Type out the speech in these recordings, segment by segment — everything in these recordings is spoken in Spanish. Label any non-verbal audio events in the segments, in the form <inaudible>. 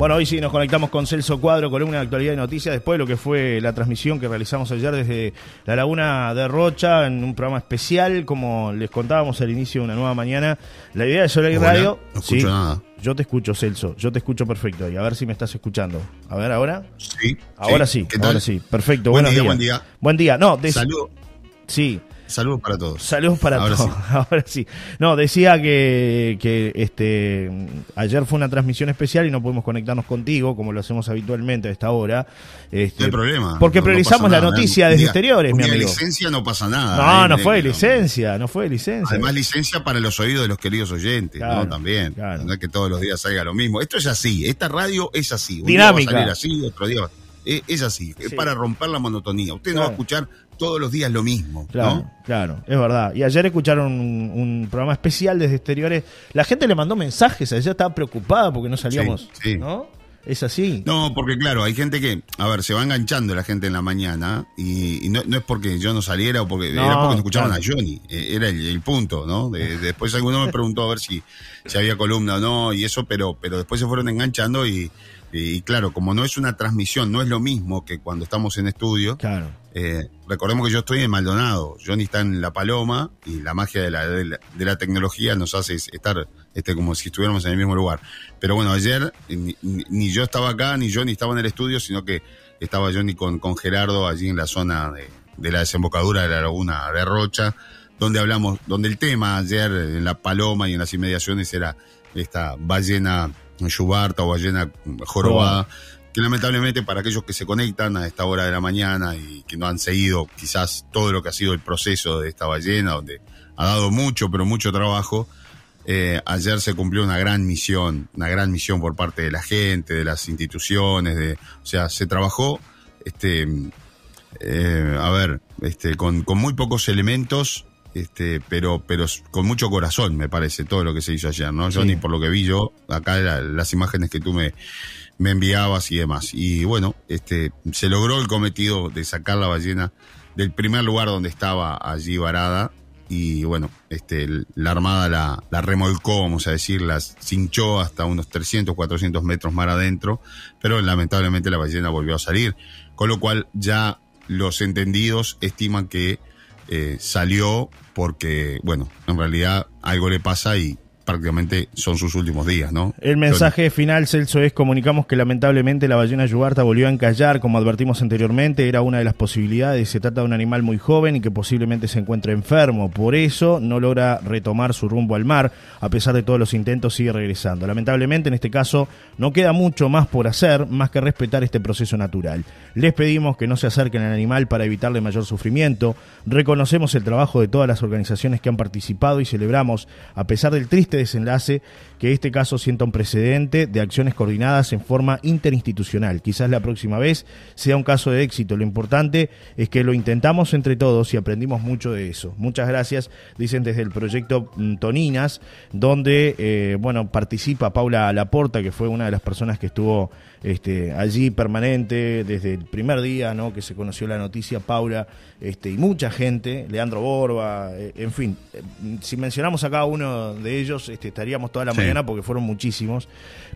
Bueno, hoy sí nos conectamos con Celso Cuadro, columna de actualidad y noticias, después de lo que fue la transmisión que realizamos ayer desde la Laguna de Rocha en un programa especial, como les contábamos al inicio de una nueva mañana. La idea de Soleil Hola, Radio. no escucho nada. Yo te escucho, Celso, yo te escucho perfecto. Y a ver si me estás escuchando. A ver, ahora. Sí. Ahora sí, ¿Qué tal? ahora sí. Perfecto. Buen buenos día, días. buen día. Buen día. No, des- Salud, Sí. Salud para todos. Saludos para Ahora todos. <laughs> Ahora sí. No, decía que, que este ayer fue una transmisión especial y no pudimos conectarnos contigo como lo hacemos habitualmente a esta hora. Este, No hay problema. Porque No- priorizamos la nada. noticia desde exteriores, mi amigo. licencia no pasa nada. No, ¿eh? no fue licencia, no fue licencia. Además, licencia para los oídos de los queridos oyentes, Claro, ¿no? También. claro. No es que todos los días salga lo mismo. Esto es así. Esta radio es así. Un Dinámica. Día va a salir así, otro día va- Es, es así. Es para romper la monotonía. Usted no va a escuchar todos los días lo mismo, Claro, ¿no? claro, es verdad. Y ayer escucharon un, un programa especial desde exteriores. La gente le mandó mensajes, ayer estaba preocupada porque no salíamos. Sí, sí. ¿No? Es así. No, porque claro, hay gente que, a ver, se va enganchando la gente en la mañana y, y no, no es porque yo no saliera o porque No, era porque no escuchaban claro. a Johnny, eh, era el, el punto, ¿no? De- después alguno me preguntó a ver si, si había columna o no y eso, pero, pero después se fueron enganchando y, y claro, como no es una transmisión, no es lo mismo que cuando estamos en estudio. Claro. eh, recordemos que yo estoy en Maldonado, Johnny está en La Paloma y la magia de la, de la, de la tecnología nos hace estar este, como si estuviéramos en el mismo lugar. Pero bueno, ayer ni, ni- ni yo estaba acá, ni Johnny estaba en el estudio, sino que estaba Johnny con, con Gerardo allí en la zona de, de la desembocadura de la laguna de Rocha, donde hablamos, donde el tema ayer en La Paloma y en las inmediaciones era esta ballena yubarta o ballena jorobada que lamentablemente para aquellos que se conectan a esta hora de la mañana y que no han seguido quizás todo lo que ha sido el proceso de esta ballena, donde ha dado mucho, pero mucho trabajo, eh, ayer se cumplió una gran misión, una gran misión por parte de la gente, de las instituciones, de, o sea, se trabajó, este, eh, a ver, este, con, con muy pocos elementos, este, pero, pero con mucho corazón, me parece, todo lo que se hizo ayer, ¿no? Sí. Johnny, por lo que vi yo, acá la- las imágenes que tú me, me enviabas y demás. Y bueno, este, se logró el cometido de sacar la ballena del primer lugar donde estaba allí varada. Y bueno, este, la armada la, la remolcó, vamos a decir, la cinchó hasta unos 300, 400 metros mar adentro, pero lamentablemente la ballena volvió a salir. Con lo cual ya los entendidos estiman que eh, salió porque, bueno, en realidad algo le pasa y prácticamente son sus últimos días, ¿no? El mensaje final, Celso, es comunicamos que lamentablemente la ballena yubarta volvió a encallar, como advertimos anteriormente, era una de las posibilidades, se trata de un animal muy joven y que posiblemente se encuentre enfermo, por eso no logra retomar su rumbo al mar, a pesar de todos los intentos sigue regresando. Lamentablemente en este caso no queda mucho más por hacer, más que respetar este proceso natural. Les pedimos que no se acerquen al animal para evitarle mayor sufrimiento, reconocemos el trabajo de todas las organizaciones que han participado y celebramos, a pesar del triste desenlace, que este caso sienta un precedente de acciones coordinadas en forma interinstitucional. Quizás la próxima vez sea un caso de éxito. Lo importante es que lo intentamos entre todos y aprendimos mucho de eso. Muchas gracias, dicen desde el proyecto mm, Toninas, donde eh, bueno participa Paula Laporta, que fue una de las personas que estuvo este, allí permanente desde el primer día, ¿no? Que se conoció la noticia, Paula, este, y mucha gente, Leandro Borba, eh, en fin, eh, si mencionamos a cada uno de ellos, este, estaríamos toda la mañana porque fueron muchísimos,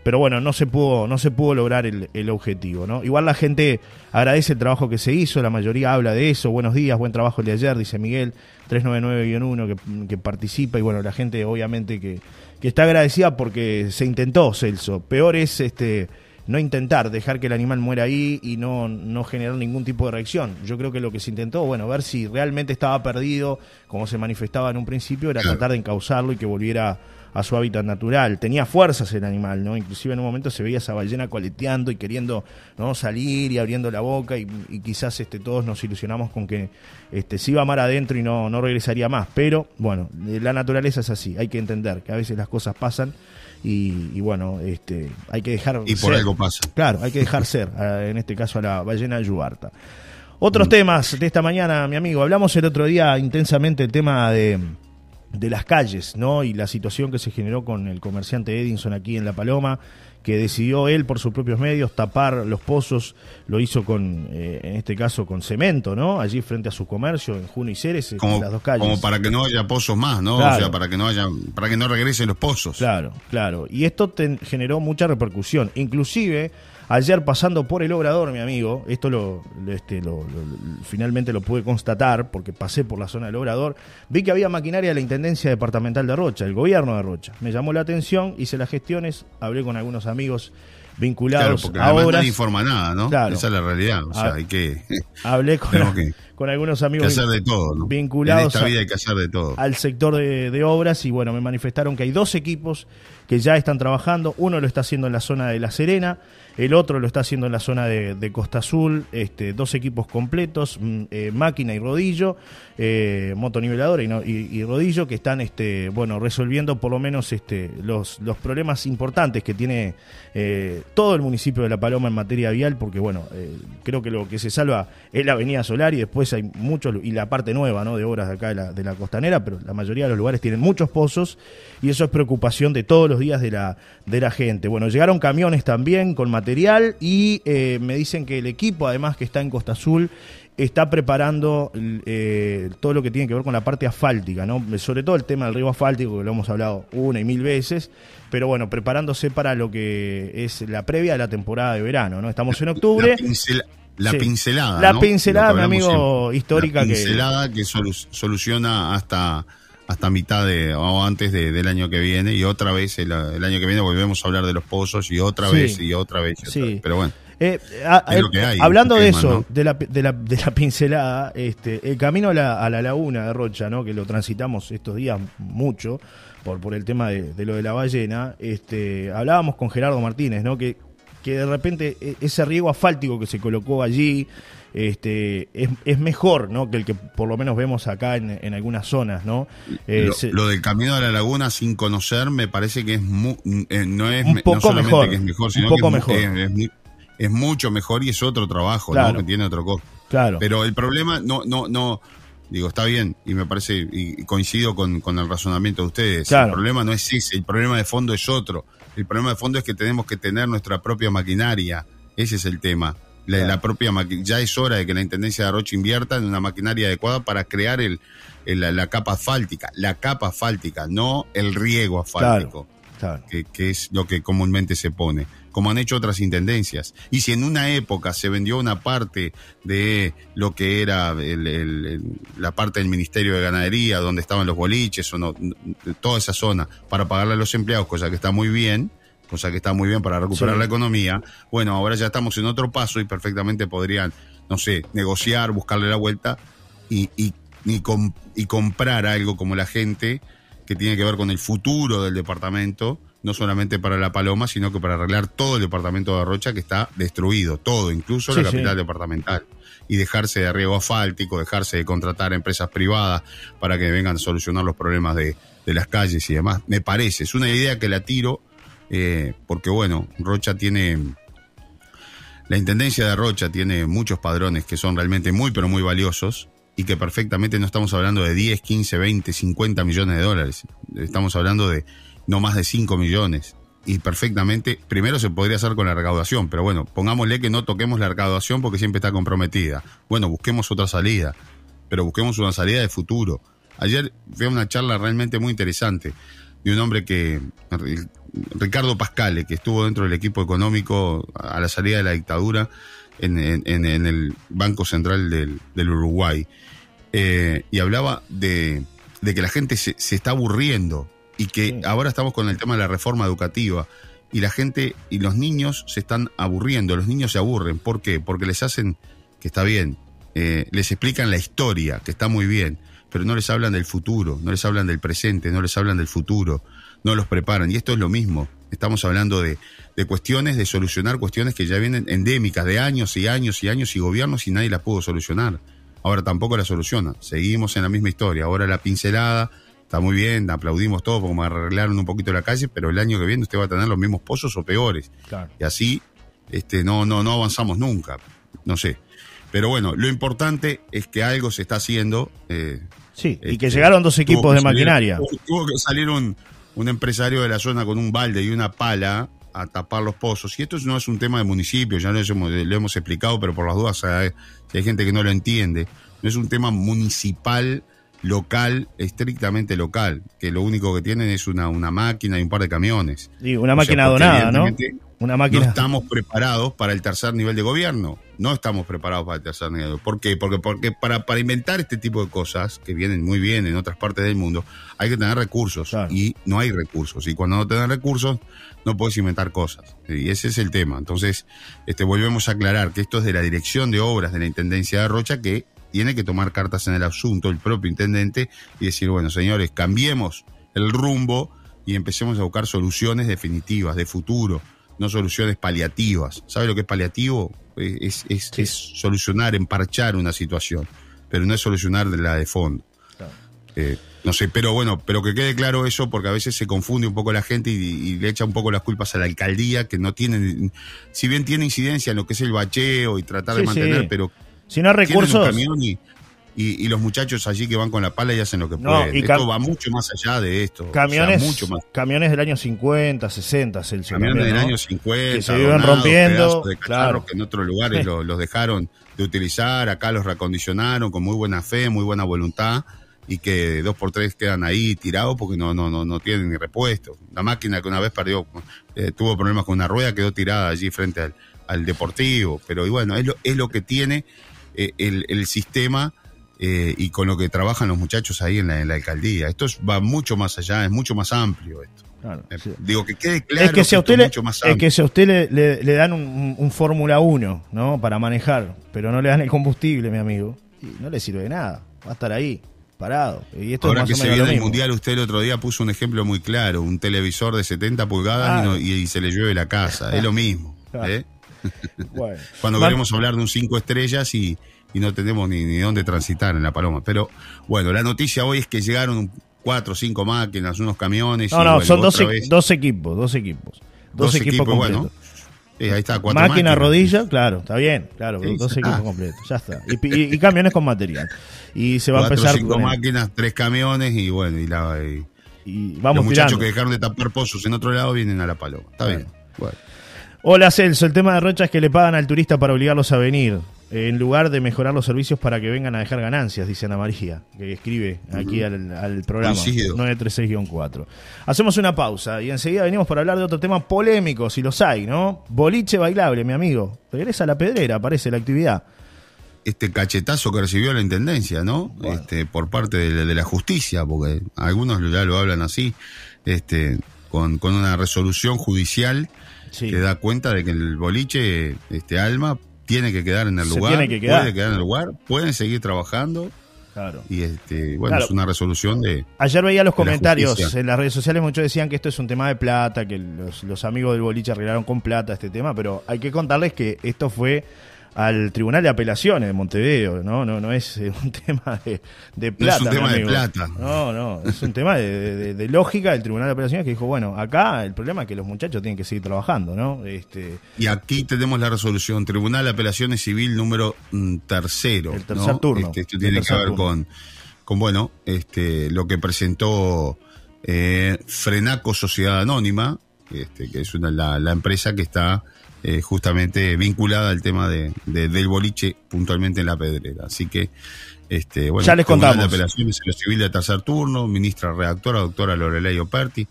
pero bueno, no se pudo, no se pudo lograr el, el objetivo, ¿no? Igual la gente agradece el trabajo que se hizo, la mayoría habla de eso, buenos días, buen trabajo el de ayer, dice Miguel, 399-1 que, que participa, y bueno, la gente obviamente que, que está agradecida porque se intentó, Celso. Peor es este no intentar, dejar que el animal muera ahí y no, no generar ningún tipo de reacción. Yo creo que lo que se intentó, bueno, ver si realmente estaba perdido, como se manifestaba en un principio, era tratar de encauzarlo y que volviera a su hábitat natural. Tenía fuerzas el animal, ¿no? Inclusive en un momento se veía esa ballena coleteando y queriendo ¿no? salir y abriendo la boca y, y quizás este, todos nos ilusionamos con que este, se iba a mar adentro y no, no regresaría más. Pero bueno, eh, la naturaleza es así, hay que entender que a veces las cosas pasan y, y bueno, este, hay que dejar Y por ser. algo pasa. Claro, hay que dejar <laughs> ser, en este caso a la ballena yubarta. Otros temas de esta mañana, mi amigo. Hablamos el otro día intensamente el tema de, de las calles, ¿no? Y la situación que se generó con el comerciante Edinson aquí en La Paloma, que decidió él por sus propios medios tapar los pozos, lo hizo con, eh, en este caso, con cemento, ¿no? Allí frente a su comercio, en Juno y Ceres, en las dos calles. como para que no haya pozos más, ¿no? Claro. O sea, para que no haya, para que no regresen los pozos. Claro, claro. Y esto te- generó mucha repercusión. Inclusive, ayer pasando por el obrador, mi amigo, esto lo, este, lo- lo- finalmente lo pude constatar porque pasé por la zona del obrador, vi que había maquinaria de la Intendencia Departamental de Rocha, el gobierno de Rocha. Me llamó la atención, hice las gestiones, hablé con algunos amigos Claro, vinculados porque a obras. nadie informa nada, ¿no? Claro. Esa es la realidad. O sea, Ah, hay que, Hablé con, <laughs> que- con algunos amigos hacer de todo, ¿no? vinculados En esta a- vida hay que hacer de todo. al sector de, de obras y bueno, me manifestaron que hay dos equipos que ya están trabajando, uno lo está haciendo en la zona de La Serena, el otro lo está haciendo en la zona de, de Costa Azul, este, dos equipos completos, mm, eh, máquina y rodillo, eh, motoniveladora y, no- y- y rodillo, que están este, bueno, resolviendo por lo menos este, los, los problemas importantes que tiene eh, todo el municipio de La Paloma en materia vial, porque bueno, eh, creo que lo que se salva es la avenida Solar y después hay muchos, y la parte nueva ¿no? de obras de acá de la, de la costanera, pero la mayoría de los lugares tienen muchos pozos y eso es preocupación de todos los días de la, de la gente. Bueno, llegaron camiones también con material y eh, me dicen que el equipo, además que está en Costa Azul, está preparando eh, todo lo que tiene que ver con la parte asfáltica, ¿no? Sobre todo el tema del río asfáltico, que lo hemos hablado una y mil veces, pero bueno, preparándose para lo que es la previa de la temporada de verano, ¿no? Estamos en octubre. La Sí. pincelada. La ¿no? pincelada, mi amigo, siempre. histórica La que- pincelada que, solu- soluciona hasta hasta mitad de o antes de- del año que viene y otra vez el, el año que viene volvemos a hablar de los pozos y otra Sí. vez y otra vez. y otra Sí. vez. Pero bueno, Eh, a- Es eh, lo que hay, hablando de tema, eso, ¿no? de, la, de, la, de la pincelada, este, el camino a la, a la laguna de Rocha, ¿no? que lo transitamos estos días mucho por, por el tema de, de lo de la ballena, este, hablábamos con Gerardo Martínez, ¿no? que, que de repente e- ese riego asfáltico que se colocó allí este, es, es mejor ¿no? que el que por lo menos vemos acá en, en algunas zonas. ¿no? Eh, lo, se- lo del camino a la laguna sin conocer me parece que es mu- eh, no es Un poco no solamente mejor, que es mejor, un sino poco que es, mejor. es- es mu- es mucho mejor y es otro trabajo, Claro. ¿no? Que tiene otro costo. claro. Pero el problema no, no, no, digo, está bien, y me parece, y y coincido con, con el razonamiento de ustedes. Claro. El problema no es ese, el problema de fondo es otro. El problema de fondo es que tenemos que tener nuestra propia maquinaria. Ese es el tema. La, Claro. la propia ya es hora de que la Intendencia de Rocha invierta en una maquinaria adecuada para crear el, el- la, la capa asfáltica. La capa asfáltica, no el riego asfáltico claro. que, que es lo que comúnmente se pone, como han hecho otras intendencias. Y si en una época se vendió una parte de lo que era el- el- el- la parte del Ministerio de Ganadería, donde estaban los boliches, o no, toda esa zona, para pagarle a los empleados, cosa que está muy bien, cosa que está muy bien para recuperar Sí. la economía, bueno, ahora ya estamos en otro paso y perfectamente podrían, no sé, negociar, buscarle la vuelta y, y, y comprar algo como la gente que tiene que ver con el futuro del departamento, no solamente para La Paloma, sino que para arreglar todo el departamento de Rocha que está destruido, todo, incluso Sí, la sí. capital departamental. Y dejarse de riego asfáltico, dejarse de contratar a empresas privadas para que vengan a solucionar los problemas de, de las calles y demás. Me parece, es una idea que la tiro, eh, porque bueno, Rocha tiene la Intendencia de Rocha tiene muchos padrones que son realmente muy, pero muy valiosos y que perfectamente no estamos hablando de 10, 15, 20, 50 millones de dólares. Estamos hablando de no más de 5 millones. Y perfectamente, primero se podría hacer con la recaudación, pero bueno, pongámosle que no toquemos la recaudación porque siempre está comprometida. Bueno, busquemos otra salida, pero busquemos una salida de futuro. Ayer fue una charla realmente muy interesante de un hombre que, Ricardo Pascale, que estuvo dentro del equipo económico a la salida de la dictadura en, en- en- el Banco Central del, del Uruguay. Eh, y hablaba de, de que la gente se, se está aburriendo y que Sí. ahora estamos con el tema de la reforma educativa y la gente y los niños se están aburriendo, los niños se aburren. ¿Por qué? Porque les hacen, que está bien, eh, les explican la historia, que está muy bien, pero no les hablan del futuro, no les hablan del presente, no les hablan del futuro, no los preparan. Y esto es lo mismo. Estamos hablando de, de cuestiones, de solucionar cuestiones que ya vienen endémicas de años y años y años y gobiernos y nadie las pudo solucionar. Ahora tampoco la soluciona. Seguimos en la misma historia. Ahora la pincelada está muy bien, aplaudimos todo como arreglaron un poquito la calle, pero el año que viene usted va a tener los mismos pozos o peores. claro. Y así este, no, no, no avanzamos nunca. No sé. Pero bueno, lo importante es que algo se está haciendo. eh, Sí, y este, que llegaron dos equipos de salir- maquinaria. tuvo- Tuvo que salir un, un empresario de la zona con un balde y una pala a tapar los pozos. Y esto no es un tema de municipio, ya lo hemos, lo hemos explicado, pero por las dudas, si hay gente que no lo entiende, no es un tema municipal, local, estrictamente local, que lo único que tienen es una, una máquina y un par de camiones. Sí, una máquina donada, ¿no? Una máquina. No estamos preparados para el tercer nivel de gobierno. No estamos preparados para el tercer nivel. ¿Por qué? Porque, porque para, para inventar este tipo de cosas, que vienen muy bien en otras partes del mundo, hay que tener recursos. Y no hay recursos. Y cuando no tenés recursos, no puedes inventar cosas. Y ese es el tema. Entonces, este, volvemos a aclarar que esto es de la dirección de obras de la Intendencia de Rocha, que tiene que tomar cartas en el asunto, el propio intendente, y decir, bueno, señores, cambiemos el rumbo y empecemos a buscar soluciones definitivas, de futuro no soluciones paliativas. ¿Sabe lo que es paliativo? Es, es, solucionar, emparchar una situación, pero no es solucionar la de fondo. Eh, no sé, pero bueno, pero que quede claro eso porque a veces se confunde un poco la gente y, le echa un poco las culpas a la alcaldía que no tiene, si bien tiene incidencia en lo que es el bacheo y tratar de mantener, pero si no hay recursos, y, los muchachos allí que van con la pala y hacen lo que pueden. esto va mucho más allá de esto. Camiones, mucho más. camiones del año 50, 60, Celso. Camiones del año 50, que se viven rompiendo. De claro. que en otros lugares <laughs> los, dejaron de utilizar, acá los reacondicionaron con muy buena fe, muy buena voluntad y que dos por tres quedan ahí tirados porque no, no, no, no tienen ni repuesto. La máquina que una vez perdió, eh, tuvo problemas con una rueda, quedó tirada allí frente al, al deportivo. Pero y bueno, es lo, es lo que tiene eh, el, el sistema eh, y con lo que trabajan los muchachos ahí en la, alcaldía. Esto va mucho más allá, es mucho más amplio esto. Eh, digo, que quede claro es que, si a usted, le, es que si a usted le, dan un, Fórmula 1 ¿no? para manejar, pero no le dan el combustible, mi amigo, y no le sirve de nada. Va a estar ahí, parado. Y esto Ahora que se viene el mundial, usted el otro día puso un ejemplo muy claro: un televisor de 70 pulgadas y, se le llueve la casa. Es lo mismo. ¿eh? <laughs> Cuando queremos hablar de un 5 estrellas y y no tenemos ni, ni dónde transitar en La Paloma. Pero bueno, la noticia hoy es que llegaron cuatro o cinco máquinas, unos camiones. No, no, son dos, dos, equipos, dos equipos. Dos, equipos, bueno. ahí está, cuatro Máquina, rodilla, claro, está bien, claro, dos equipos completos, ya está. Y, camiones con material. Y se va a empezar. cinco máquinas, tres camiones y bueno, y la. Y, vamos los muchachos que dejaron de tapar pozos en otro lado vienen a la paloma. Está bien. Bueno. Hola Celso, el tema de Rocha es que le pagan al turista para obligarlos a venir en lugar de mejorar los servicios para que vengan a dejar ganancias, dice Ana María, que escribe aquí al, programa 936-4. Hacemos una pausa y enseguida venimos para hablar de otro tema polémico, si los hay, ¿no? Boliche bailable, mi amigo. Regresa a la pedrera, aparece la actividad. Este cachetazo que recibió la intendencia, ¿no? Este, por parte de, la justicia, porque algunos ya lo hablan así, este, con, una resolución judicial que da cuenta de que el boliche, este Alma, tiene que quedar en el lugar, tiene que quedar. puede quedar en el lugar, pueden seguir trabajando. Claro. Y este, bueno, es una resolución de. Ayer veía los comentarios en las redes sociales, muchos decían que esto es un tema de plata, que los, los amigos del boliche arreglaron con plata este tema, pero hay que contarles que esto fue al Tribunal de Apelaciones de Montevideo, ¿no? No, no es eh, un <laughs> tema de, de plata. No es un tema de plata. No, no, es un tema de, lógica del Tribunal de Apelaciones que dijo, bueno, acá el problema es que los muchachos tienen que seguir trabajando, ¿no? Este, y aquí tenemos la resolución, Tribunal de Apelaciones Civil número mm, tercero. El tercer turno. Este, esto tiene que ver con, con, bueno, este, lo que presentó eh, Frenaco Sociedad Anónima, este, que es una, la, la empresa que está eh, justamente vinculada al tema de, del boliche puntualmente en la pedrera. Así que, este, bueno, ya les contamos. De apelaciones en lo civil de tercer turno, ministra redactora, doctora Lorelei Operti,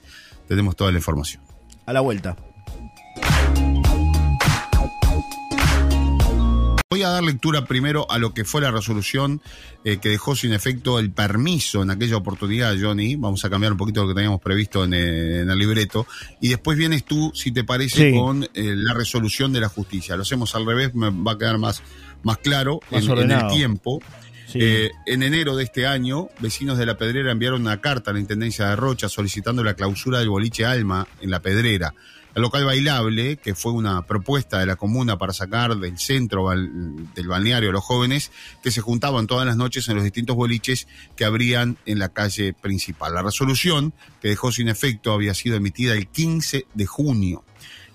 tenemos toda la información. A la vuelta. A dar lectura primero a lo que fue la resolución eh, que dejó sin efecto el permiso en aquella oportunidad, Johnny. Vamos a cambiar un poquito lo que teníamos previsto en, eh, el libreto. Y después vienes tú, si te parece, con eh, la resolución de la justicia. Lo hacemos al revés, me va a quedar más, más claro en, el tiempo. en enero de este año, vecinos de La Pedrera enviaron una carta a la Intendencia de Rocha solicitando la clausura del boliche Alma en La Pedrera. El local bailable, que fue una propuesta de la comuna para sacar del centro del balneario a los jóvenes que se juntaban todas las noches en los distintos boliches que habrían en la calle principal. La resolución, que dejó sin efecto, había sido emitida el 15 de junio.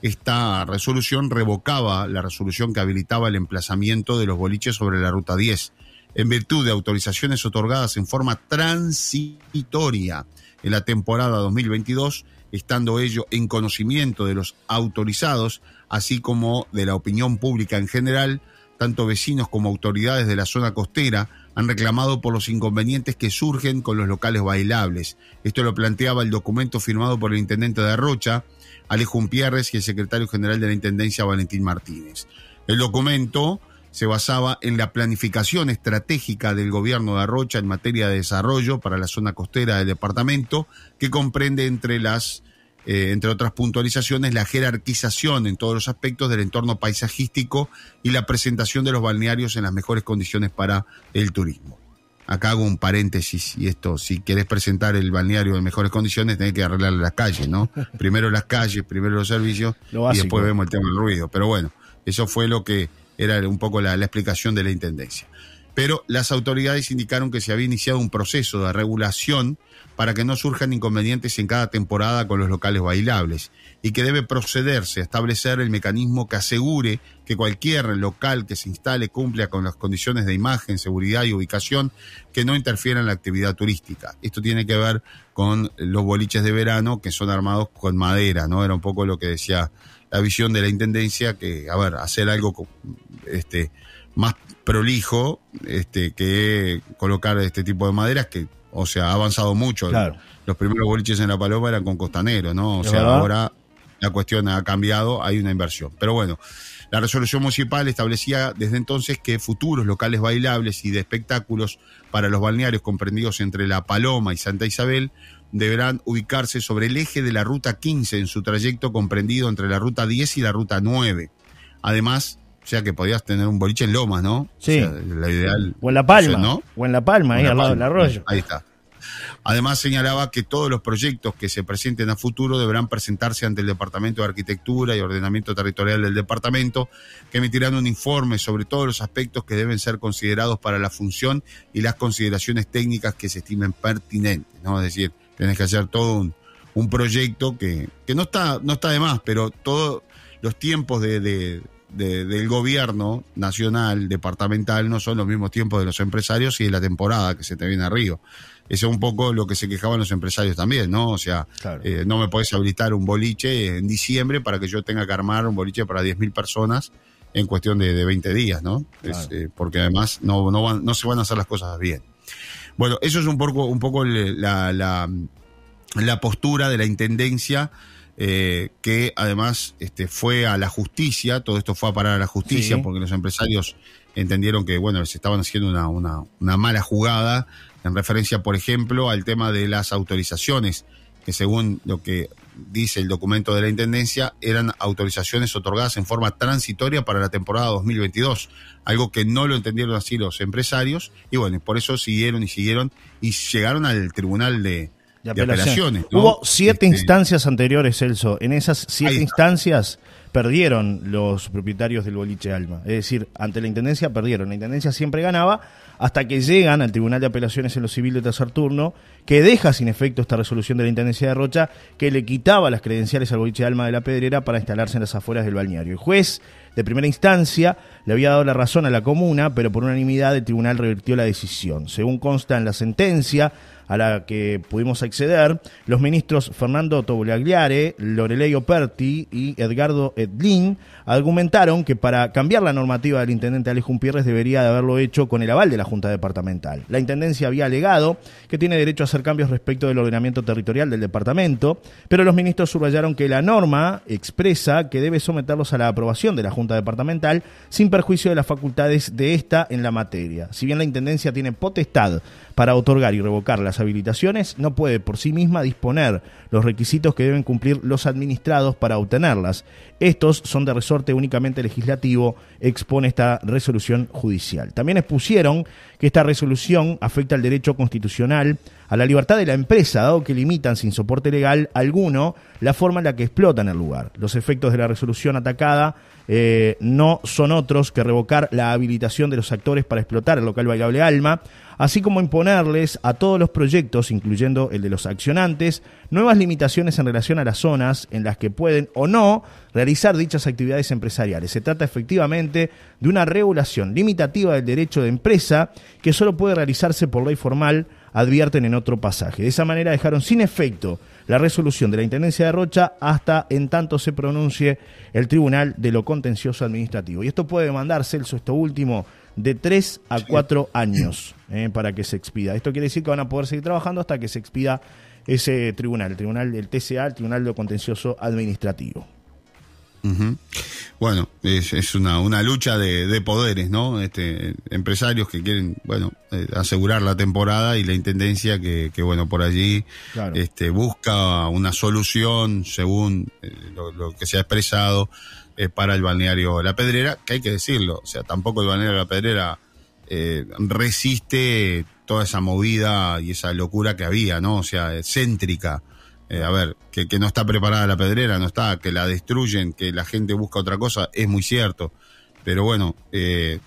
Esta resolución revocaba la resolución que habilitaba el emplazamiento de los boliches sobre la Ruta 10, en virtud de autorizaciones otorgadas en forma transitoria en la temporada 2022, estando ello en conocimiento de los autorizados, así como de la opinión pública en general, tanto vecinos como autoridades de la zona costera han reclamado por los inconvenientes que surgen con los locales bailables. Esto lo planteaba el documento firmado por el intendente de Rocha, Alejo Pierres, y el secretario general de la Intendencia, Valentín Martínez. El documento se basaba en la planificación estratégica del gobierno de Arrocha en materia de desarrollo para la zona costera del departamento, que comprende entre las eh, entre otras puntualizaciones, la jerarquización en todos los aspectos del entorno paisajístico y la presentación de los balnearios en las mejores condiciones para el turismo. Acá hago un paréntesis y esto, si querés presentar el balneario en mejores condiciones, tenés que arreglar las calles, ¿no? <laughs> Primero las calles, primero los servicios y después vemos el tema del ruido. Pero bueno, eso fue lo que era un poco la, explicación de la Intendencia. Pero las autoridades indicaron que se había iniciado un proceso de regulación para que no surjan inconvenientes en cada temporada con los locales bailables y que debe procederse a establecer el mecanismo que asegure que cualquier local que se instale cumpla con las condiciones de imagen, seguridad y ubicación que no interfieran en la actividad turística. Esto tiene que ver con los boliches de verano que son armados con madera, ¿no? Era un poco lo que decía la visión de la intendencia que, a ver, hacer algo este, más prolijo este, que colocar este tipo de maderas que, o sea, ha avanzado mucho. Los primeros boliches en La Paloma eran con costanero, ¿no? O sea, ahora la cuestión ha cambiado, hay una inversión. Pero bueno, la resolución municipal establecía desde entonces que futuros locales bailables y de espectáculos para los balnearios comprendidos entre La Paloma y Santa Isabel deberán ubicarse sobre el eje de la ruta 15 en su trayecto comprendido entre la ruta 10 y la ruta 9. Además, sea que podías tener un boliche en Lomas, ¿no? Sí. la ideal. O en La Palma, ¿no? O en La Palma, ahí al lado del arroyo. Ahí está. Además señalaba que todos los proyectos que se presenten a futuro deberán presentarse ante el Departamento de Arquitectura y Ordenamiento Territorial del Departamento, que emitirán un informe sobre todos los aspectos que deben ser considerados para la función y las consideraciones técnicas que se estimen pertinentes, ¿no? Es decir, Tienes que hacer todo un, un proyecto que, que, no, está, no está de más, pero todos los tiempos de, de, del gobierno nacional, departamental, no son los mismos tiempos de los empresarios y de la temporada que se te viene arriba. Eso es un poco lo que se quejaban los empresarios también, ¿no? O sea, eh, no me puedes habilitar un boliche en diciembre para que yo tenga que armar un boliche para 10.000 personas en cuestión de, de 20 días, ¿no? Eh, porque además no, no, van, no se van a hacer las cosas bien. Bueno, eso es un poco, un poco la, la, postura de la Intendencia. Eh, que además este, fue a la justicia, todo esto fue a parar a la justicia porque los empresarios entendieron que, bueno, se estaban haciendo una, una, una, mala jugada en referencia, por ejemplo, al tema de las autorizaciones, que según lo que dice el documento de la Intendencia, eran autorizaciones otorgadas en forma transitoria para la temporada 2022, algo que no lo entendieron así los empresarios, y bueno, por eso siguieron y siguieron y llegaron al Tribunal de, apelaciones. Hubo siete este, instancias anteriores, Celso. En esas siete instancias perdieron los propietarios del boliche Alma. Es decir, ante la Intendencia perdieron. La Intendencia siempre ganaba hasta que llegan al Tribunal de Apelaciones en lo Civil de tercer turno, que deja sin efecto esta resolución de la Intendencia de Rocha, que le quitaba las credenciales al boliche Alma de la Pedrera para instalarse en las afueras del balneario. El juez de primera instancia le había dado la razón a la comuna, pero por unanimidad el tribunal revirtió la decisión. Según consta en la sentencia, a la que pudimos acceder, los ministros Fernando Tobogliare, Lorelei Operti y Edgardo Edlin argumentaron que para cambiar la normativa del intendente Alejo Pierres debería de haberlo hecho con el aval de la Junta Departamental. La intendencia había alegado que tiene derecho a hacer cambios respecto del ordenamiento territorial del departamento, pero los ministros subrayaron que la norma expresa que debe someterlos a la aprobación de la Junta Departamental sin perjuicio de las facultades de esta en la materia. Si bien la intendencia tiene potestad para otorgar y revocar las habilitaciones, no puede por sí misma disponer los requisitos que deben cumplir los administrados para obtenerlas. Estos son de resorte únicamente legislativo, expone esta resolución judicial. También expusieron que esta resolución afecta al derecho constitucional a la libertad de la empresa, dado que limitan sin soporte legal alguno la forma en la que explotan el lugar. Los efectos de la resolución atacada eh, no son otros que revocar la habilitación de los actores para explotar el local bailable Alma, así como imponerles a todos los proyectos, incluyendo el de los accionantes, nuevas limitaciones en relación a las zonas en las que pueden o no realizar dichas actividades empresariales. Se trata efectivamente de una regulación limitativa del derecho de empresa que solo puede realizarse por ley formal advierten en otro pasaje. De esa manera dejaron sin efecto la resolución de la Intendencia de Rocha hasta en tanto se pronuncie el Tribunal de lo Contencioso Administrativo. Y esto puede demandar, Celso, esto último, de tres a cuatro años eh, para que se expida. Esto quiere decir que van a poder seguir trabajando hasta que se expida ese tribunal, el tribunal del TCA, el Tribunal de Contencioso Administrativo. Bueno, es, una, una lucha de, poderes, ¿no? Este, empresarios que quieren, bueno, eh, asegurar la temporada y la intendencia que, bueno, por allí este, busca una solución según eh, lo, que se ha expresado eh, para el balneario La Pedrera, que hay que decirlo, o sea, tampoco el balneario La Pedrera resiste toda esa movida y esa locura que había, ¿no? O sea, céntrica eh, a ver, que, no está preparada la pedrera, no está, que la destruyen, que la gente busca otra cosa, es muy cierto. Pero bueno, eh,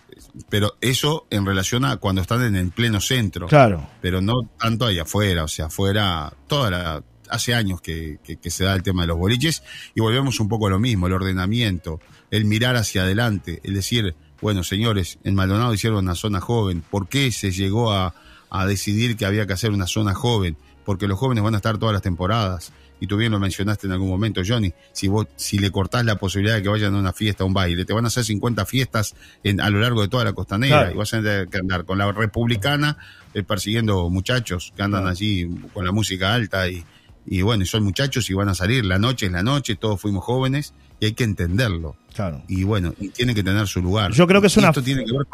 pero eso en relación a cuando están en el pleno centro. Claro. Pero no tanto ahí afuera, o sea, afuera, toda la, hace años que, que, se da el tema de los boliches y volvemos un poco a lo mismo, el ordenamiento, el mirar hacia adelante, el decir, bueno, señores, en Maldonado hicieron una zona joven, ¿por qué se llegó a, a decidir que había que hacer una zona joven? porque los jóvenes van a estar todas las temporadas. Y tú bien lo mencionaste en algún momento, Johnny, si vos, si le cortás la posibilidad de que vayan a una fiesta, a un baile, te van a hacer 50 fiestas en, a lo largo de toda la costanera y vas a tener que andar con la republicana eh, persiguiendo muchachos que andan allí con la música alta y, y bueno, son muchachos y van a salir, la noche es la noche, todos fuimos jóvenes y hay que entenderlo. Claro. Y bueno, y tiene que tener su lugar. Yo creo que es una... Esto tiene que ver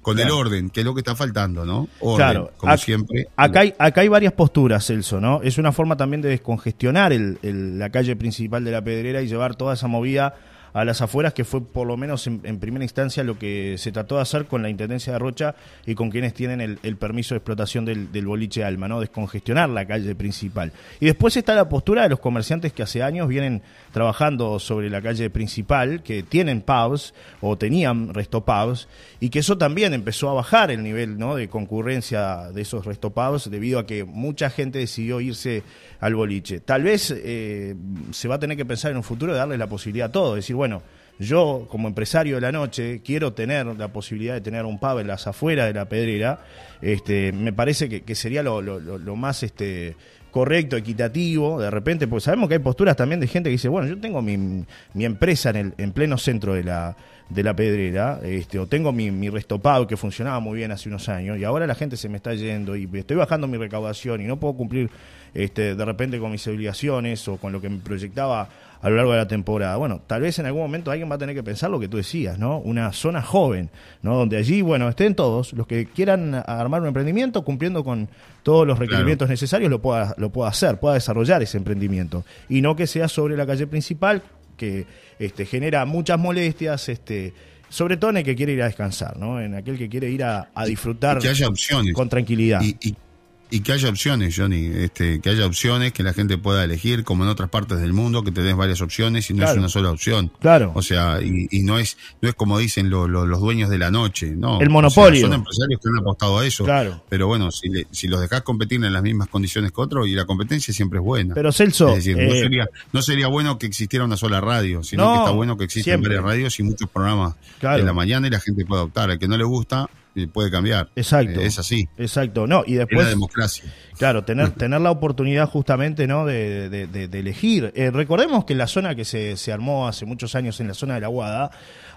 con el, orden, que es lo que está faltando, ¿no? claro. como siempre. Acá hay, acá hay varias posturas, Celso, ¿no? Es una forma también de descongestionar el, la calle principal de la Pedrera y llevar toda esa movida a las afueras, que fue por lo menos en, primera instancia lo que se trató de hacer con la Intendencia de Rocha y con quienes tienen el, permiso de explotación del, boliche Alma, ¿no? Descongestionar la calle principal. Y después está la postura de los comerciantes que hace años vienen trabajando sobre la calle principal, que tienen pubs o tenían resto pubs, y que eso también empezó a bajar el nivel ¿no? de concurrencia de esos resto pubs debido a que mucha gente decidió irse al boliche. Tal vez eh, se va a tener que pensar en un futuro de darles la posibilidad a todo, decir, bueno, yo como empresario de la noche quiero tener la posibilidad de tener un pub en las afueras de la pedrera, este, me parece que, sería lo, más este, correcto, equitativo, de repente, porque sabemos que hay posturas también de gente que dice, bueno, yo tengo mi, empresa en, el, en pleno centro de la, de la pedrera, este, o tengo mi, mi restopado que funcionaba muy bien hace unos años, y ahora la gente se me está yendo y estoy bajando mi recaudación y no puedo cumplir este, de repente con mis obligaciones o con lo que me proyectaba a lo largo de la temporada. Bueno, tal vez en algún momento alguien va a tener que pensar lo que tú decías, ¿no? Una zona joven, ¿no? Donde allí, bueno, estén todos, los que quieran armar un emprendimiento cumpliendo con todos los requerimientos necesarios, lo pueda, lo pueda hacer, pueda desarrollar ese emprendimiento. Y no que sea sobre la calle principal, que este, genera muchas molestias, este, sobre todo en el que quiere ir a descansar, ¿no? En aquel que quiere ir a, disfrutar que haya opciones. con tranquilidad. y, y que haya opciones, Johnny, este, que haya opciones, que la gente pueda elegir, como en otras partes del mundo, que te des varias opciones y no es una sola opción. Claro. O sea, y, no es no es como dicen los dueños de la noche, ¿no? El monopolio. son empresarios que han apostado a eso. Claro. Pero bueno, si, si los dejas competir en las mismas condiciones que otros, y la competencia siempre es buena. Pero Celso. Es decir, no, eh, sería, no sería bueno que existiera una sola radio, sino que está bueno que existan varias radios y muchos programas en la mañana y la gente pueda optar. Al que no le gusta, puede cambiar. Exacto. es así. Exacto. No, y después. la democracia. Claro, tener, tener la oportunidad justamente ¿no? de, de, elegir. Eh, recordemos que en la zona que se, se armó hace muchos años, en la zona de la Guada,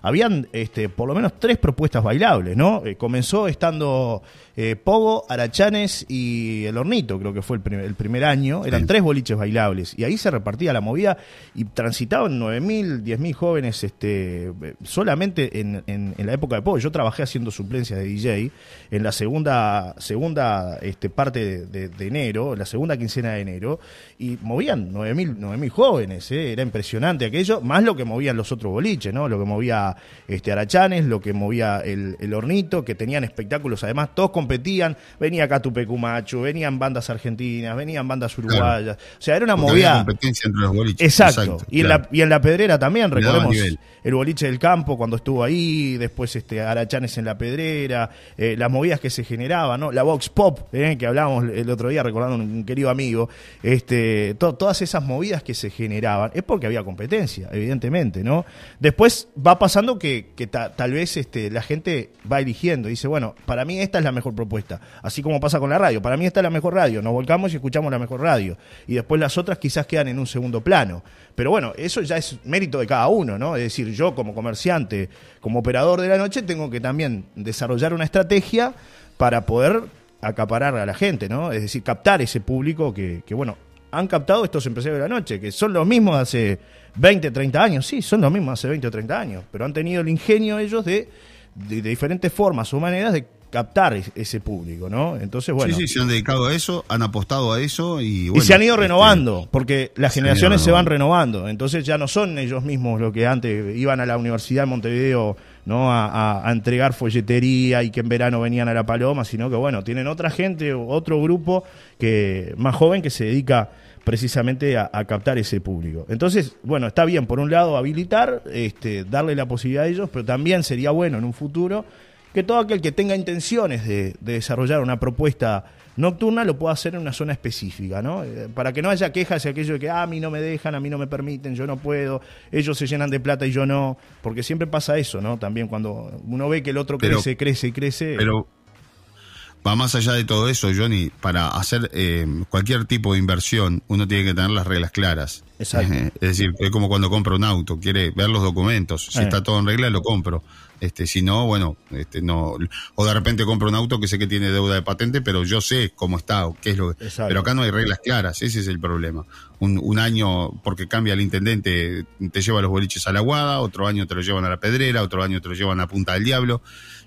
habían este, por lo menos tres propuestas bailables, ¿no? Eh, comenzó estando eh, Pogo, Arachanes y El Hornito, creo que fue el primer, el primer año. Eran tres boliches bailables. Y ahí se repartía la movida y transitaban 9.000, 10.000 jóvenes este, solamente en, en, la época de Pogo. Yo trabajé haciendo suplencias de DJ en la segunda, segunda este, parte de, de, enero, la segunda quincena de enero, y movían 9.000 mil jóvenes. ¿eh? Era impresionante aquello, más lo que movían los otros boliches, ¿no? Lo que movía este, Arachanes, lo que movía el, hornito, que tenían espectáculos, además todos competían, venía Catupecumacho, venían bandas argentinas, venían bandas uruguayas, o sea, era una movida... competencia entre los boliches. Exacto, y, en la, y en la pedrera también, recordemos el boliche del campo cuando estuvo ahí, después este, Arachanes en la pedrera, eh, las movidas que se generaban, ¿no? La Vox Pop, eh, que hablábamos el otro día recordando un, querido amigo, este, todas esas movidas que se generaban, es porque había competencia, evidentemente, ¿no? Después va pasando que, que tal vez este, la gente va eligiendo, dice, bueno, para mí esta es la mejor propuesta, así como pasa con la radio, para mí esta es la mejor radio, nos volcamos y escuchamos la mejor radio, y después las otras quizás quedan en un segundo plano. Pero bueno, eso ya es mérito de cada uno, ¿no? Es decir, yo como comerciante, como operador de la noche, tengo que también desarrollar una estrategia para poder acaparar a la gente, ¿no? Es decir, captar ese público que, que bueno, han captado estos empresarios de la noche, que son los mismos hace 20, 30 años, sí, son los mismos hace 20 o 30 años, pero han tenido el ingenio ellos de, de diferentes formas o maneras de captar ese público, ¿no? Entonces, bueno. Sí, sí, se han dedicado a eso, han apostado a eso y Y se han ido este, renovando, porque las generaciones se van renovando. Entonces ya no son ellos mismos los que antes iban a la Universidad de Montevideo, ¿no? A, entregar folletería y que en verano venían a la Paloma, sino que, bueno, tienen otra gente, otro grupo que más joven que se dedica precisamente a, captar ese público. Entonces, bueno, está bien, por un lado, habilitar, este, darle la posibilidad a ellos, pero también sería bueno en un futuro que todo aquel que tenga intenciones de, desarrollar una propuesta nocturna lo pueda hacer en una zona específica, ¿no? Eh, para que no haya quejas de aquello de que ah, a mí no me dejan, a mí no me permiten, yo no puedo, ellos se llenan de plata y yo no, porque siempre pasa eso, ¿no? También cuando uno ve que el otro crece, crece y crece. Pero va más allá de todo eso, Johnny, para hacer eh, cualquier tipo de inversión uno tiene que tener las reglas claras. Exacto. es decir, es como cuando compra un auto, quiere ver los documentos, si eh. está todo en regla lo compro este, si no, bueno, este, no, o de repente compro un auto que sé que tiene deuda de patente, pero yo sé cómo está, qué es lo que, pero acá no hay reglas claras, ese es el problema. Un, un, año, porque cambia el intendente, te lleva los boliches a la Guada, otro año te lo llevan a la Pedrera, otro año te lo llevan a Punta del Diablo.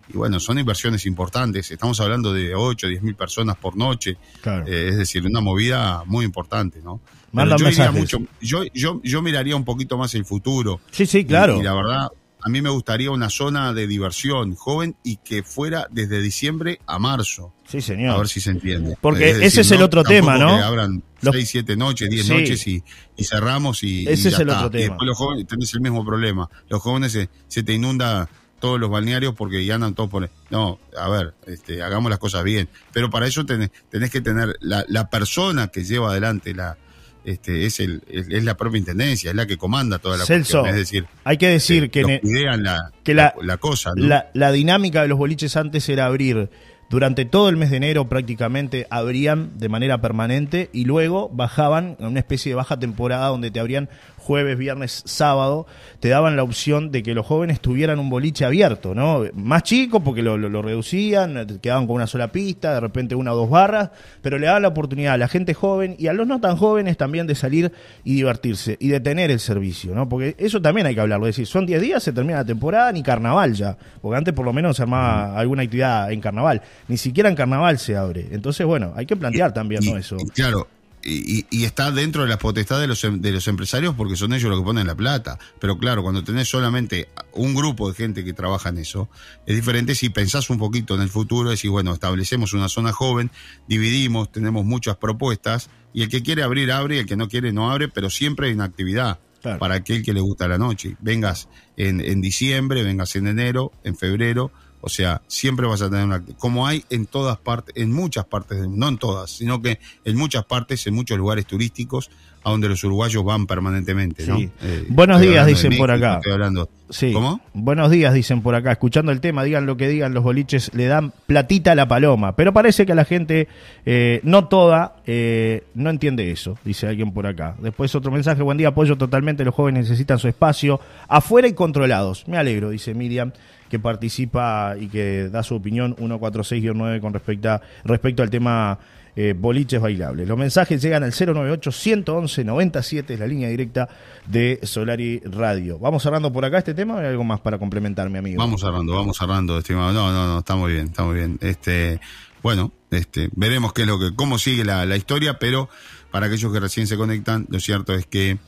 Y bueno, son inversiones importantes. Estamos hablando de 8, 10 mil personas por noche. Eh, es decir, una movida muy importante, ¿no? yo, mucho, yo, yo, yo miraría un poquito más el futuro. Sí, sí, claro. y la verdad, a mí me gustaría una zona de diversión joven y que fuera desde diciembre a marzo. Sí, señor. A ver si se entiende. Porque ese es el otro tema, ¿no? Que abran seis, siete noches, diez noches y, cerramos y. Ese es el otro tema. Y después los jóvenes tenés el mismo problema. Los jóvenes se, te inunda todos los balnearios porque ya andan todos por. No, a ver, este, hagamos las cosas bien. Pero para eso tenés, tenés que tener la, la persona que lleva adelante la, este, es, el, es, la propia intendencia, es la que comanda toda la Celso, Es decir, hay que decir que, la, que la, cosa. La, la, dinámica de los boliches antes era abrir durante todo el mes de enero prácticamente abrían de manera permanente y luego bajaban en una especie de baja temporada donde te abrían jueves, viernes, sábado, te daban la opción de que los jóvenes tuvieran un boliche abierto, ¿no? Más chico porque lo, reducían, quedaban con una sola pista, de repente una o dos barras, pero le daban la oportunidad a la gente joven y a los no tan jóvenes también de salir y divertirse y de tener el servicio, ¿no? Porque eso también hay que hablarlo, es decir, son 10 días, se termina la temporada, ni carnaval ya, porque antes por lo menos se armaba alguna actividad en carnaval, ni siquiera en carnaval se abre. Entonces, bueno, hay que plantear también, ¿no? Eso. Claro, y, está dentro de las potestades de los, em, de los empresarios porque son ellos los que ponen la plata. Pero claro, cuando tenés solamente un grupo de gente que trabaja en eso, es diferente si pensás un poquito en el futuro, decís, bueno, establecemos una zona joven, dividimos, tenemos muchas propuestas, y el que quiere abrir, abre, y el que no quiere, no abre, pero siempre hay una actividad. Para aquel que le gusta la noche. Vengas en, en diciembre, vengas en enero, en febrero, o sea, siempre vas a tener una... Como hay en todas partes, en muchas partes, no en todas, sino que en muchas partes, en muchos lugares turísticos, a donde los uruguayos van permanentemente. ¿no? Eh, Buenos días, dicen por acá. hablando. Sí. ¿Cómo? Buenos días, dicen por acá. Escuchando el tema, digan lo que digan, los boliches le dan platita a la paloma. Pero parece que a la gente, eh, no toda, eh, no entiende eso, dice alguien por acá. Después otro mensaje, buen día, apoyo totalmente, los jóvenes necesitan su espacio afuera y controlados. Me alegro, dice Miriam que participa y que da su opinión 146-9 con respecto, respecto al tema eh, boliches bailables. Los mensajes llegan al 098-111-97, es la línea directa de Solari Radio. ¿Vamos cerrando por acá este tema o hay algo más para complementar, mi amigo? Vamos cerrando, vamos cerrando, estimado. No, no, no, está muy bien, está muy bien. Este, bueno, este, veremos qué es lo que, cómo sigue la historia, pero para aquellos que recién se conectan, lo cierto es que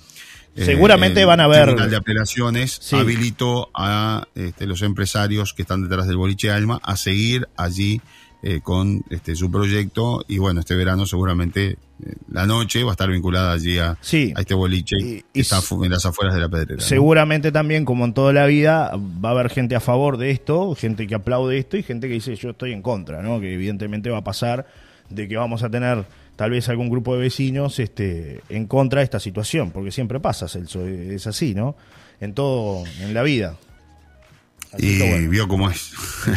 eh, Seguramente van a ver. El Tribunal de Apelaciones habilitó a este, los empresarios que están detrás del boliche Alma a seguir allí eh, con este, su proyecto y bueno, este verano seguramente eh, la noche va a estar vinculada allí a, Sí. a este boliche Y- y que está en las afueras de la pedrera. ¿no? Seguramente también, como en toda la vida, va a haber gente a favor de esto, gente que aplaude esto y gente que dice yo estoy en contra, ¿no? Que evidentemente va a pasar de que vamos a tener tal vez algún grupo de vecinos este, en contra de esta situación, porque siempre pasa, Celso, es así, ¿no? En todo, en la vida. Así Y bueno, vio cómo es.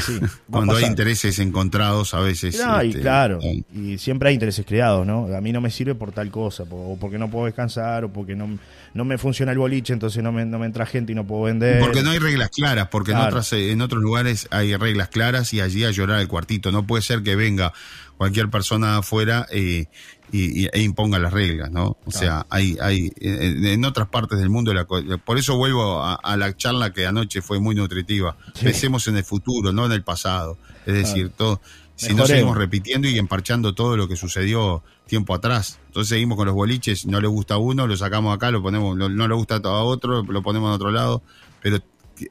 sí, <laughs> Cuando hay intereses encontrados a veces. No, y este, claro, eh, y siempre hay intereses creados, ¿no? A mí no me sirve por tal cosa, o porque no puedo descansar, o porque no, no me funciona el boliche, entonces no me, no me entra gente y no puedo vender. Porque no hay reglas claras, porque en, otras, eh, en otros lugares hay reglas claras y allí a llorar al cuartito. No puede ser que venga cualquier persona afuera eh, y, y- e imponga las reglas, ¿no? O sea, hay, hay en, en otras partes del mundo, la por eso vuelvo a, a la charla que anoche fue muy nutritiva. Sí. Pensemos en el futuro, no en el pasado. Es decir, todo, si no seguimos repitiendo y emparchando todo lo que sucedió tiempo atrás. Entonces seguimos con los boliches, no le gusta a uno, lo sacamos acá, lo ponemos, lo- no le gusta a otro, lo ponemos en otro lado. Pero,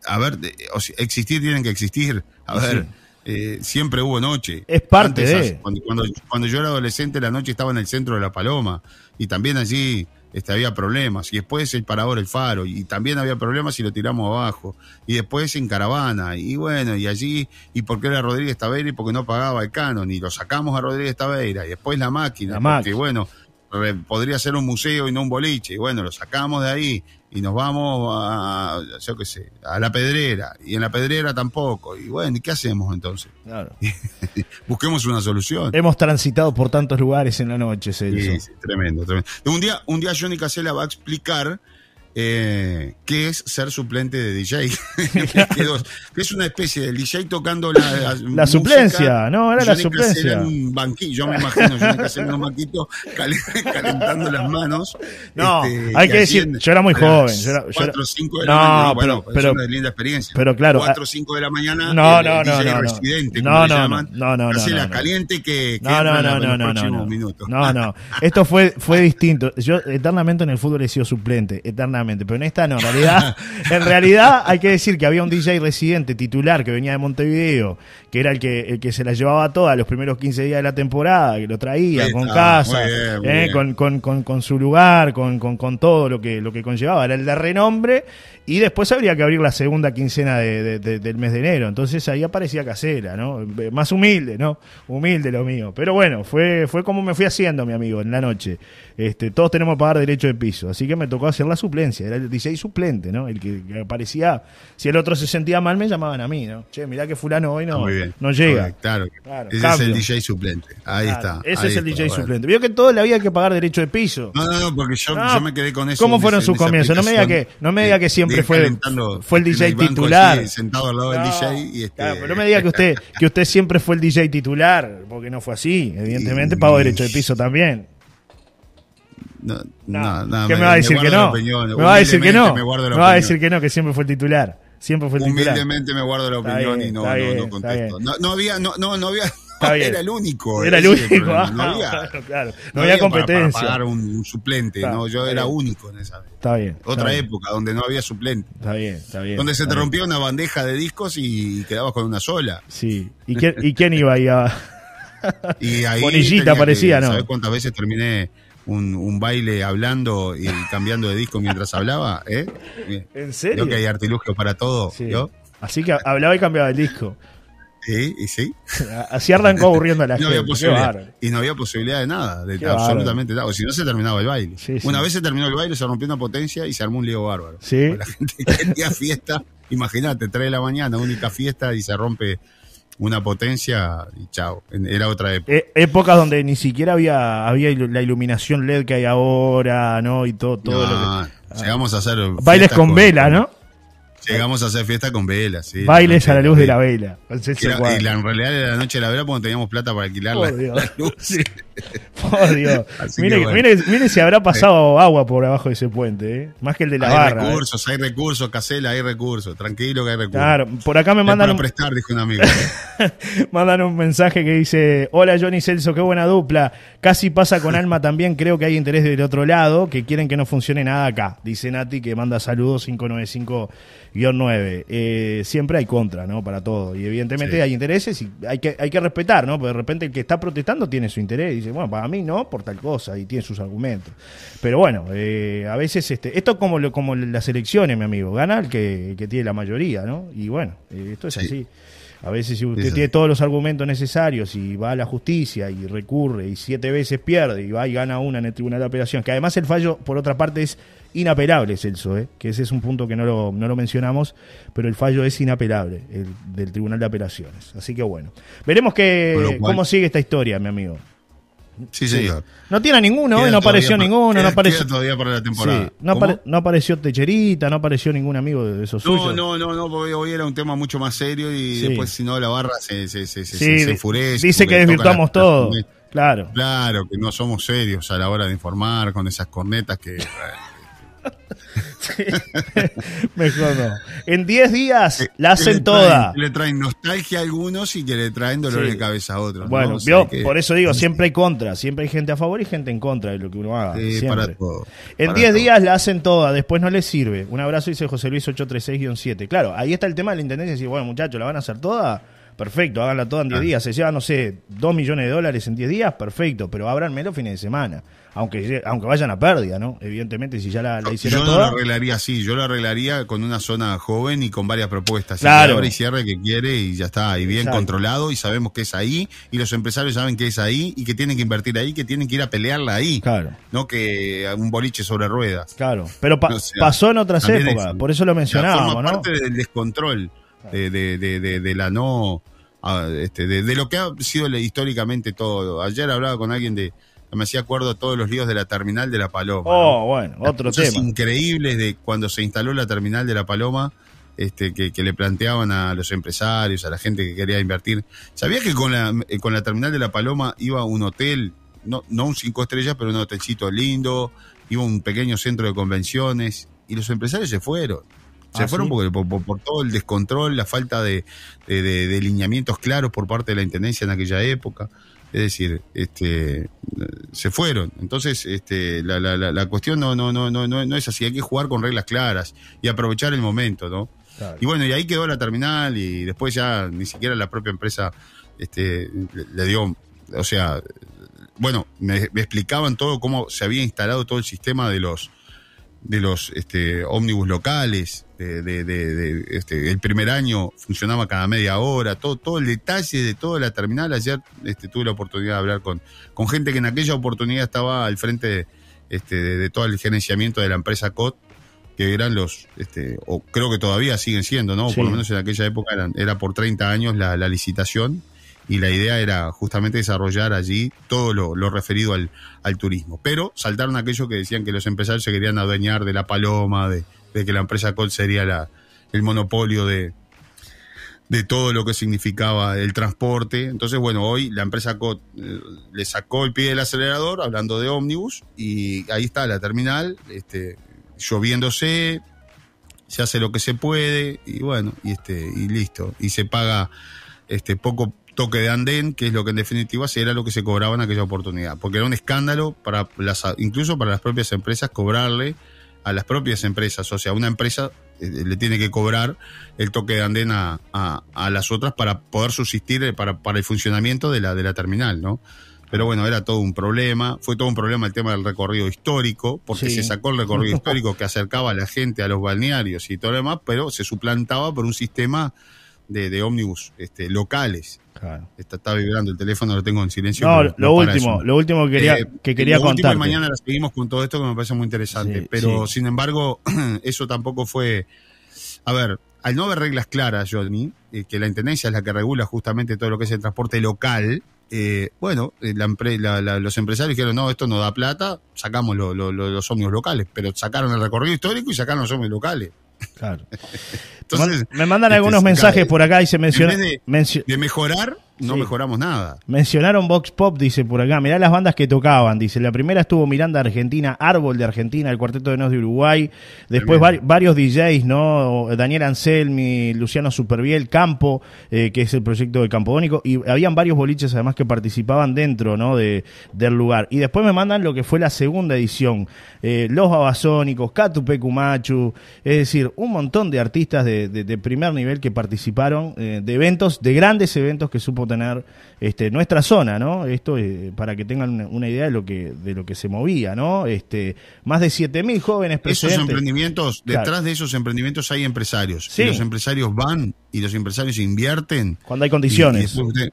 a ver, o sea, existir tienen que existir. A Sí. ver, eh, siempre hubo noche. Es parte Antes, de- Cuando, cuando, cuando yo era adolescente, la noche estaba en el centro de la Paloma y también allí este, había problemas. Y después el parador, el faro, y también había problemas y lo tiramos abajo. Y después en caravana, y bueno, y allí, ¿y por qué era Rodríguez Taveira? Y porque no pagaba el canon, y lo sacamos a Rodríguez Taveira, y después la máquina, La porque máquina. bueno, re- podría ser un museo y no un boliche, y bueno, lo sacamos de ahí, y nos vamos a, yo qué sé, a la pedrera, y en la pedrera tampoco, y bueno, ¿y qué hacemos entonces? Claro. <laughs> Busquemos una solución. Hemos transitado por tantos lugares en la noche, Celso. Sí, sí, tremendo, tremendo. Un día, un día Johnny Casella va a explicar eh, qué es ser suplente de DJ. <laughs> que que es una especie de DJ tocando la, La suplencia, no, era la Johnny suplencia. En un banquillo, yo me imagino Johnny Casella en un banquito cal- calentando las manos. No, este, hay que decir, en- yo era muy joven, yo era- yo era- cuatro o cinco de la No, mañana. Bueno, pero- es una linda experiencia. pero claro, 4 o ah, 5 de la mañana. No, el- no, el DJ no, no. residente, No, como le no, llaman. no, no, no, no. caliente que, que No, no, la- no, no, no, no. No, no. <laughs> Esto fue, fue distinto. Yo eternamente en el fútbol he sido suplente, eternamente. Pero en esta no. En realidad, <laughs> en realidad hay que decir que había un DJ residente titular que venía de Montevideo, que era el que, el que se la llevaba toda los primeros 15 días de la temporada, que lo traía con casa, bien, eh, bien. con, con, con, con su lugar, con, con, con todo lo que, lo que conllevaba. Era el de renombre. Y después habría que abrir la segunda quincena de- de- de- del mes de enero. Entonces ahí aparecía casera, ¿no? Más humilde, ¿no? Humilde lo mío. Pero bueno, fue, fue como me fui haciendo, mi amigo, en la noche. Este, todos tenemos que pagar derecho de piso. Así que me tocó hacer la suplencia. Era el DJ suplente, ¿no? El que, que aparecía. Si el otro se sentía mal, me llamaban a mí, ¿no? Che, mirá que fulano hoy no, no llega. Claro. Claro, Ese cambio. es el DJ suplente. Ahí Claro, está. Ese ahí es el está, DJ bueno. suplente. Vio que todo le había que pagar derecho de piso. No, no, no, porque yo, No, yo me quedé con eso. ¿Cómo fueron ese- sus comienzos? No me diga que, no me diga que siempre fue, fue el DJ titular. así, sentado al lado del No, DJ y este, claro, pero no me diga que usted, que usted siempre fue el DJ titular, porque no fue así. Evidentemente Y- pagó derecho de piso también. No, No, no, ¿Qué me, va a decir que no? Me va a decir que no. Me, va a decir que no, que siempre fue el titular. Siempre fue el titular. Humildemente me guardo la Está opinión bien, y no, está no, bien, no está contesto. bien. No, había, no, no, no había, <laughs> Está <laughs> bien. era el único. Era el ese es único. ah, No <laughs> había, claro, claro. No, no había había para- competencia. Para, pagar un, un suplente, Está, no, yo está era bien. único en esa Está bien. está otra bien, época donde no había suplente. Está bien, está bien. Donde se está te bien. rompía una bandeja de discos y quedabas con una sola. Sí. ¿Y quién, ¿Y quién iba ahí a.? Y ahí Bonillita parecía, ¿no? ¿Sabes cuántas veces terminé un, un baile hablando y <laughs> cambiando de disco mientras hablaba? ¿eh? ¿En serio? Creo que hay artilugios para todo. Sí. ¿yo? Así que hablaba y cambiaba el disco. Sí, y sí. <laughs> Así arrancó aburriendo a la no gente. había posibilidad. Y no había posibilidad de nada, de Qué absolutamente nada. O si no, se terminaba el baile. Sí, sí. Una vez se terminó el baile, se rompió una potencia y se armó un lío bárbaro. Sí. La gente quería fiesta. <laughs> Imagínate, 3 de la mañana, única fiesta y se rompe una potencia y chao. Era otra época. E- épocas donde ni siquiera había, había la iluminación LED que hay ahora, ¿no? Y todo, todo No, lo que. llegamos a hacer. Bailes con, vela, ¿no? Llegamos a hacer fiesta con velas, sí. Bailes a la luz de la vela. era- y la, en realidad era la noche de la vela porque no teníamos plata para alquilar la, Por Dios. la luz. Sí. <laughs> Por Dios. <laughs> Así Mire, bueno. mire, mire si habrá pasado agua por abajo de ese puente, ¿eh? Más que el de la hay barra. ¿eh? recursos, hay recursos, Casela, hay recursos. Tranquilo que hay recursos. Claro, por acá me mandan para un, prestar, dijo un amigo. <laughs> mandan un mensaje que dice, hola Johnny Celso, qué buena dupla. Casi pasa con Alma también, creo que hay interés del otro lado, que quieren que no funcione nada acá. Dice Nati que manda saludos 595 guion 9. Eh, siempre hay contra, ¿no? Para todo. Y evidentemente hay intereses y hay que, hay que respetar, ¿no? Porque de repente el que está protestando tiene su interés y dice, bueno, para mí no, por tal cosa, y tiene sus argumentos. Pero bueno, eh, a veces este, esto es como, lo, como las elecciones, mi amigo. Gana el que, que tiene la mayoría, ¿no? Y bueno, eh, esto es así. A veces si usted tiene todos los argumentos necesarios y va a la justicia y recurre y siete veces pierde y va y gana una en el Tribunal de Apelación, que además el fallo, por otra parte, es inapelable, Celso, ¿eh? que ese es un punto que no lo, no lo mencionamos, pero el fallo es inapelable, el del Tribunal de Apelaciones. Así que bueno, veremos que, cómo sigue esta historia, mi amigo. Sí, señor. No tiene ninguno, no apareció ninguno, no apareció. todavía para la temporada. no, apareció Techerita, no apareció ningún amigo de esos no, suyos. No, no, no, porque hoy era un tema mucho más serio y después, si no, la barra se, se, se, se enfurece. Dice que desvirtuamos todo. Claro. Claro, que no somos serios a la hora de informar con esas cornetas que. <laughs> <laughs> mejor no. En 10 días la hacen toda. Le traen nostalgia a algunos y que le traen dolor de cabeza a otros. Bueno, por eso digo, siempre hay contra, siempre hay gente a favor y gente en contra de lo que uno haga. En 10 días la hacen toda, después no les sirve. Un abrazo, dice José Luis 836-7. Claro, ahí está el tema de la intendencia. Decir, bueno, muchachos, ¿la van a hacer toda? Perfecto, háganla toda en 10 ah. días. Se lleva, no sé, 2 millones de dólares en 10 días, perfecto, pero ábranme los fines de semana aunque, aunque vayan a pérdida, ¿no? Evidentemente, si ya la, hicieron Yo no lo arreglaría así, yo lo arreglaría con una zona joven y con varias propuestas. Claro. Y cierre que quiere y ya está, y bien controlado y sabemos que es ahí y los empresarios saben que es ahí y que tienen que invertir ahí, que tienen que ir a pelearla ahí. Claro. No que un boliche sobre ruedas. Claro, pero pasó en otras épocas, por eso lo mencionábamos, ¿no? parte del descontrol, de, de, de, de la no... Ah, este, de, lo que ha sido históricamente todo. Ayer hablaba con alguien de, me hacía acuerdo a todos los líos de la terminal de la Paloma. Oh, bueno, otro tema. increíbles de cuando se instaló la terminal de la Paloma, este, que, le planteaban a los empresarios, a la gente que quería invertir. ¿Sabía que con la, eh, con la terminal de la Paloma iba un hotel, no, no un cinco estrellas, pero un hotelcito lindo, iba un pequeño centro de convenciones, y los empresarios se fueron. Se ah, fueron porque, por, todo el descontrol, la falta de, de, de, lineamientos claros por parte de la Intendencia en aquella época. Es decir, este, se fueron. Entonces, este, la, la, la, cuestión no, no, no, no, no es así. Hay que jugar con reglas claras y aprovechar el momento, ¿no? Y bueno, y ahí quedó la terminal y después ya ni siquiera la propia empresa este, le dio, o sea, bueno, me, me explicaban todo cómo se había instalado todo el sistema de los de los este, ómnibus locales, de, de, este, el primer año funcionaba cada media hora, todo, todo el detalle de toda la terminal. Ayer este, tuve la oportunidad de hablar con, con gente que en aquella oportunidad estaba al frente este, de, todo el gerenciamiento de la empresa COT, que eran los, este, o creo que todavía siguen siendo, ¿no? Por lo menos en aquella época eran, era por 30 años la, la licitación y la idea era justamente desarrollar allí todo lo, referido al, turismo. Pero saltaron aquellos que decían que los empresarios se querían adueñar de la paloma, de, que la empresa Col sería la, el monopolio de, de todo lo que significaba el transporte. Entonces, bueno, hoy la empresa COT eh, le sacó el pie del acelerador, hablando de ómnibus, y ahí está la terminal, este, lloviéndose, se hace lo que se puede, y bueno, y este, y listo. Y se paga este poco toque de andén, que es lo que en definitiva era lo que se cobraba en aquella oportunidad. Porque era un escándalo para las, incluso para las propias empresas cobrarle a las propias empresas. O sea, una empresa eh, le tiene que cobrar el toque de andén a, a, las otras para poder subsistir eh, para, para, el funcionamiento de la, de la terminal, ¿no? Pero bueno, era todo un problema, fue todo un problema el tema del recorrido histórico, porque se sacó el recorrido <laughs> histórico que acercaba a la gente a los balnearios y todo lo demás, pero se suplantaba por un sistema de, de ómnibus este, locales. Está, vibrando el teléfono, lo tengo en silencio. No, lo último, lo último que quería, eh, que quería contar. mañana la seguimos con todo esto que me parece muy interesante. pero sin embargo, <clears throat> eso tampoco fue. A ver, al no haber reglas claras, Johnny, eh, que la intendencia es la que regula justamente todo lo que es el transporte local, eh, bueno, los empresarios dijeron, no, esto no da plata, sacamos los ómnibus locales, pero sacaron el recorrido histórico y sacaron los ómnibus locales. Claro. Entonces, me mandan algunos este, mensajes por acá y se menciona. De, mejorar, no Sí. mejoramos nada. Mencionaron Vox Pop, dice por acá. Mirá las bandas que tocaban. Dice, la primera estuvo Miranda Argentina, Árbol de Argentina, el Cuarteto de Nos de Uruguay. Después vari- varios DJs, ¿no? Daniel Anselmi, Luciano Superviel, Campo, eh, que es el proyecto de Campodónico. Y habían varios boliches además que participaban dentro, ¿no? De, del lugar. Y después me mandan lo que fue la segunda edición. Eh, Los Babasónicos, Catupecu Machu. Es decir, un montón de artistas de, de- de primer nivel que participaron eh, de eventos, de grandes eventos que supo tener este, nuestra zona, ¿no? Esto eh, para que tengan una, una idea de lo que de lo que se movía, ¿no? Este, más de 7000 jóvenes Esos presentes. emprendimientos, detrás Claro. de esos emprendimientos hay empresarios. Sí. Y los empresarios van y los empresarios invierten. Cuando hay condiciones. y eh,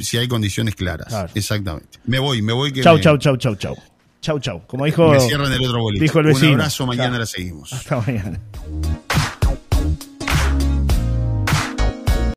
si hay condiciones claras. Claro. Exactamente. Me voy, me voy. Que Chau, me, chau, chau, chau, chau. Chau, chau. Como dijo me cierran el otro dijo el Un abrazo, mañana la seguimos. hasta mañana.